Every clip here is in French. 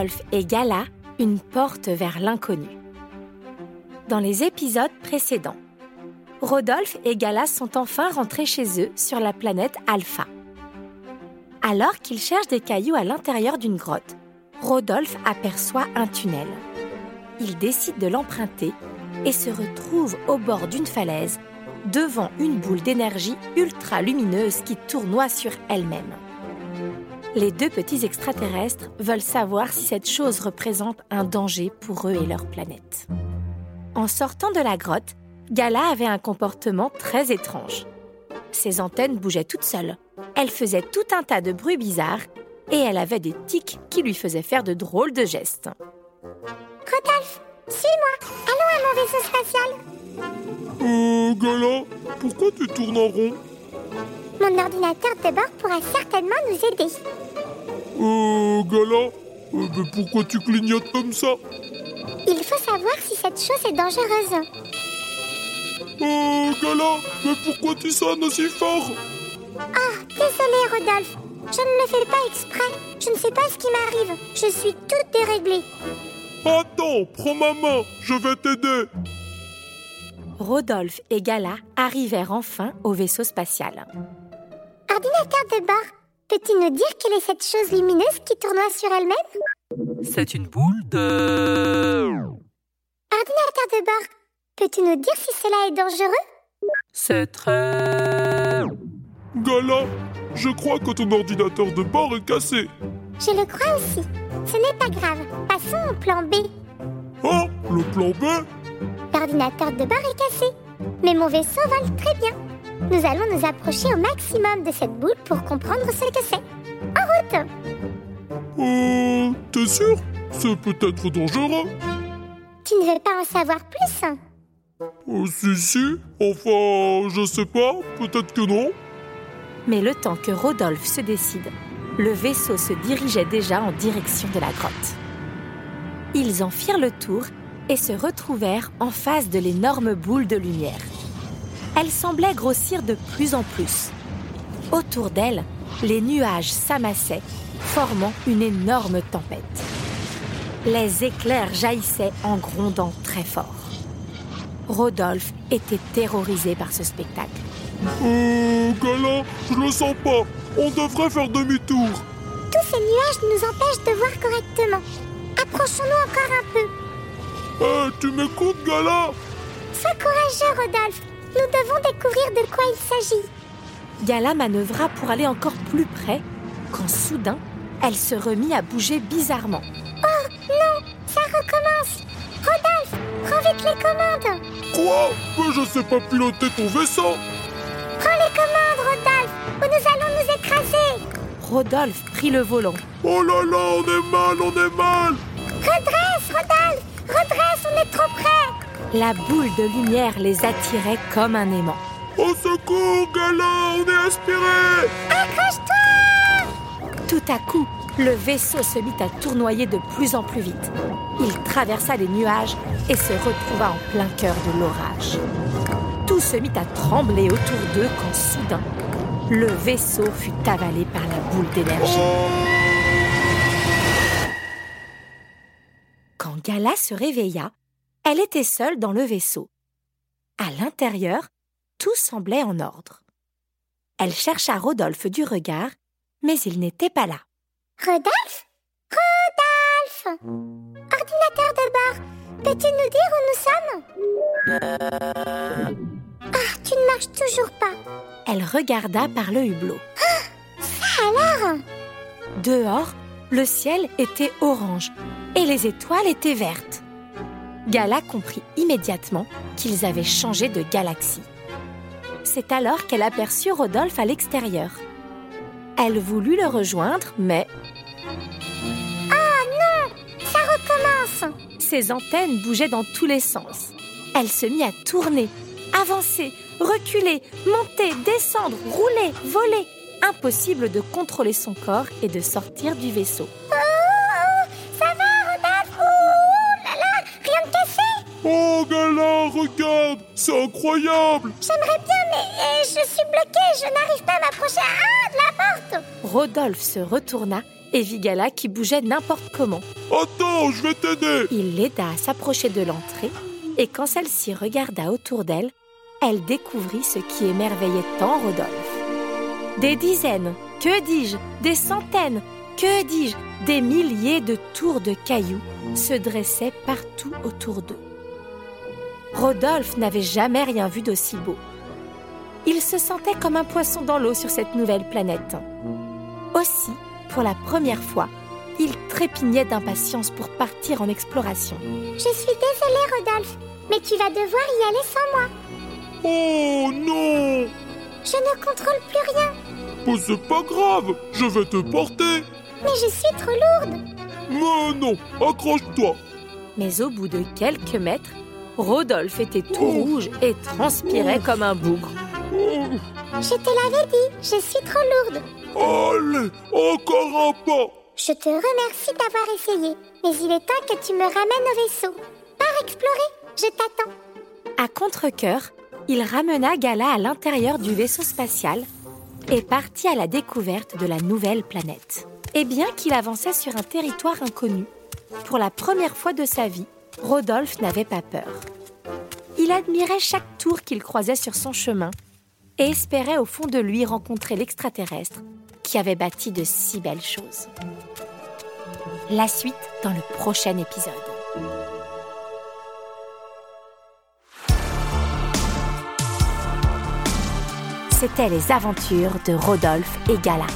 Rodolphe et Gala, une porte vers l'inconnu. Dans les épisodes précédents, Rodolphe et Gala sont enfin rentrés chez eux sur la planète Alpha. Alors qu'ils cherchent des cailloux à l'intérieur d'une grotte, Rodolphe aperçoit un tunnel. Il décide de l'emprunter et se retrouve au bord d'une falaise, devant une boule d'énergie ultra lumineuse qui tournoie sur elle-même. Les deux petits extraterrestres veulent savoir si cette chose représente un danger pour eux et leur planète. En sortant de la grotte, Gala avait un comportement très étrange. Ses antennes bougeaient toutes seules. Elle faisait tout un tas de bruits bizarres et elle avait des tics qui lui faisaient faire de drôles de gestes. Rodolphe, suis-moi. Allons à mon vaisseau spatial. Euh, Gala, pourquoi tu tournes en rond? Mon ordinateur de bord pourra certainement nous aider. Euh, Gala, euh, mais pourquoi tu clignotes comme ça? Il faut savoir si cette chose est dangereuse. Euh, Gala, mais pourquoi tu sonnes aussi fort? Ah, désolé Rodolphe. Je ne le fais pas exprès. Je ne sais pas ce qui m'arrive. Je suis toute déréglée. Attends, prends ma main, je vais t'aider. Rodolphe et Gala arrivèrent enfin au vaisseau spatial. Ordinateur de bord, peux-tu nous dire quelle est cette chose lumineuse qui tournoie sur elle-même? C'est une boule de... Ordinateur de bord, peux-tu nous dire si cela est dangereux? C'est très... Gala, je crois que ton ordinateur de bord est cassé. Je le crois aussi. Ce n'est pas grave. Passons au plan B. Ah, le plan B? L'ordinateur de bord est cassé. Mais mon vaisseau vole très bien. Nous allons nous approcher au maximum de cette boule pour comprendre ce que c'est. En route Euh, t'es sûr? C'est peut-être dangereux. Tu ne veux pas en savoir plus? Hein Euh, si, si, enfin, je sais pas, peut-être que non. Mais le temps que Rodolphe se décide, le vaisseau se dirigeait déjà en direction de la grotte. Ils en firent le tour et se retrouvèrent en face de l'énorme boule de lumière. Elle semblait grossir de plus en plus. Autour d'elle, les nuages s'amassaient, formant une énorme tempête. Les éclairs jaillissaient en grondant très fort. Rodolphe était terrorisé par ce spectacle. Euh, Gala, je le sens pas. On devrait faire demi-tour. Tous ces nuages nous empêchent de voir correctement. Approchons-nous encore un peu. Eh, tu m'écoutes, Gala Sois courageux, Rodolphe. Nous devons découvrir de quoi il s'agit. Gala manœuvra pour aller encore plus près, quand soudain, elle se remit à bouger bizarrement. Oh non, ça recommence. Rodolphe, prends vite les commandes. Quoi Mais je sais pas piloter ton vaisseau Prends les commandes, Rodolphe, ou nous allons nous écraser. Rodolphe prit le volant. Oh là là, on est mal, on est mal Redresse, Rodolphe, trop près. La boule de lumière les attirait comme un aimant. Au secours, Gala, on est aspiré Accroche-toi Tout à coup, le vaisseau se mit à tournoyer de plus en plus vite. Il traversa les nuages et se retrouva en plein cœur de l'orage. Tout se mit à trembler autour d'eux quand soudain, le vaisseau fut avalé par la boule d'énergie. Quand Quand Gala se réveilla, elle était seule dans le vaisseau. À l'intérieur, tout semblait en ordre. Elle chercha Rodolphe du regard, mais il n'était pas là. Rodolphe? Rodolphe Ordinateur de bord, peux-tu nous dire où nous sommes? Ah, tu ne marches toujours pas. Elle regarda par le hublot. Alors? Dehors, le ciel était orange et les étoiles étaient vertes. Gala comprit immédiatement qu'ils avaient changé de galaxie. C'est alors qu'elle aperçut Rodolphe à l'extérieur. Elle voulut le rejoindre, mais Ça recommence ses antennes bougeaient dans tous les sens. Elle se mit à tourner, avancer, reculer, monter, descendre, rouler, voler. Impossible de contrôler son corps et de sortir du vaisseau. Oh, Oh, Gala, regarde C'est incroyable J'aimerais bien, mais euh, je suis bloquée, je n'arrive pas à m'approcher ah, de la porte Rodolphe se retourna et vit Gala qui bougeait n'importe comment. Attends, je vais t'aider Il l'aida à s'approcher de l'entrée et quand celle-ci regarda autour d'elle, elle découvrit ce qui émerveillait tant Rodolphe. Des dizaines, que dis-je, des centaines, que dis-je, des milliers de tours de cailloux se dressaient partout autour d'eux. Rodolphe n'avait jamais rien vu d'aussi beau. Il se sentait comme un poisson dans l'eau sur cette nouvelle planète. Aussi, pour la première fois, il trépignait d'impatience pour partir en exploration. Je suis désolée, Rodolphe, mais tu vas devoir y aller sans moi. Oh non Je ne contrôle plus rien, Mais c'est pas grave, je vais te porter mais je suis trop lourde. Mais non, accroche-toi Mais au bout de quelques mètres, Rodolphe était tout rouge et transpirait comme un bougre. Oh, Je te l'avais dit, je suis trop lourde. Allez, encore un pas Je te remercie d'avoir essayé, mais il est temps que tu me ramènes au vaisseau. Pars explorer, je t'attends. À contre-cœur, il ramena Gala à l'intérieur du vaisseau spatial et partit à la découverte de la nouvelle planète. Et bien qu'il avançait sur un territoire inconnu, pour la première fois de sa vie, Rodolphe n'avait pas peur. Il admirait chaque tour qu'il croisait sur son chemin et espérait au fond de lui rencontrer l'extraterrestre qui avait bâti de si belles choses. La suite dans le prochain épisode. C'était les aventures de Rodolphe et Gala.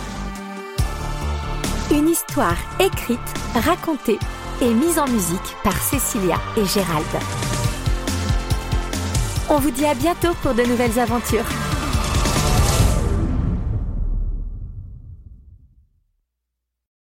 Une histoire écrite, racontée et mise en musique par Cécilia et Gérald. On vous dit à bientôt pour de nouvelles aventures.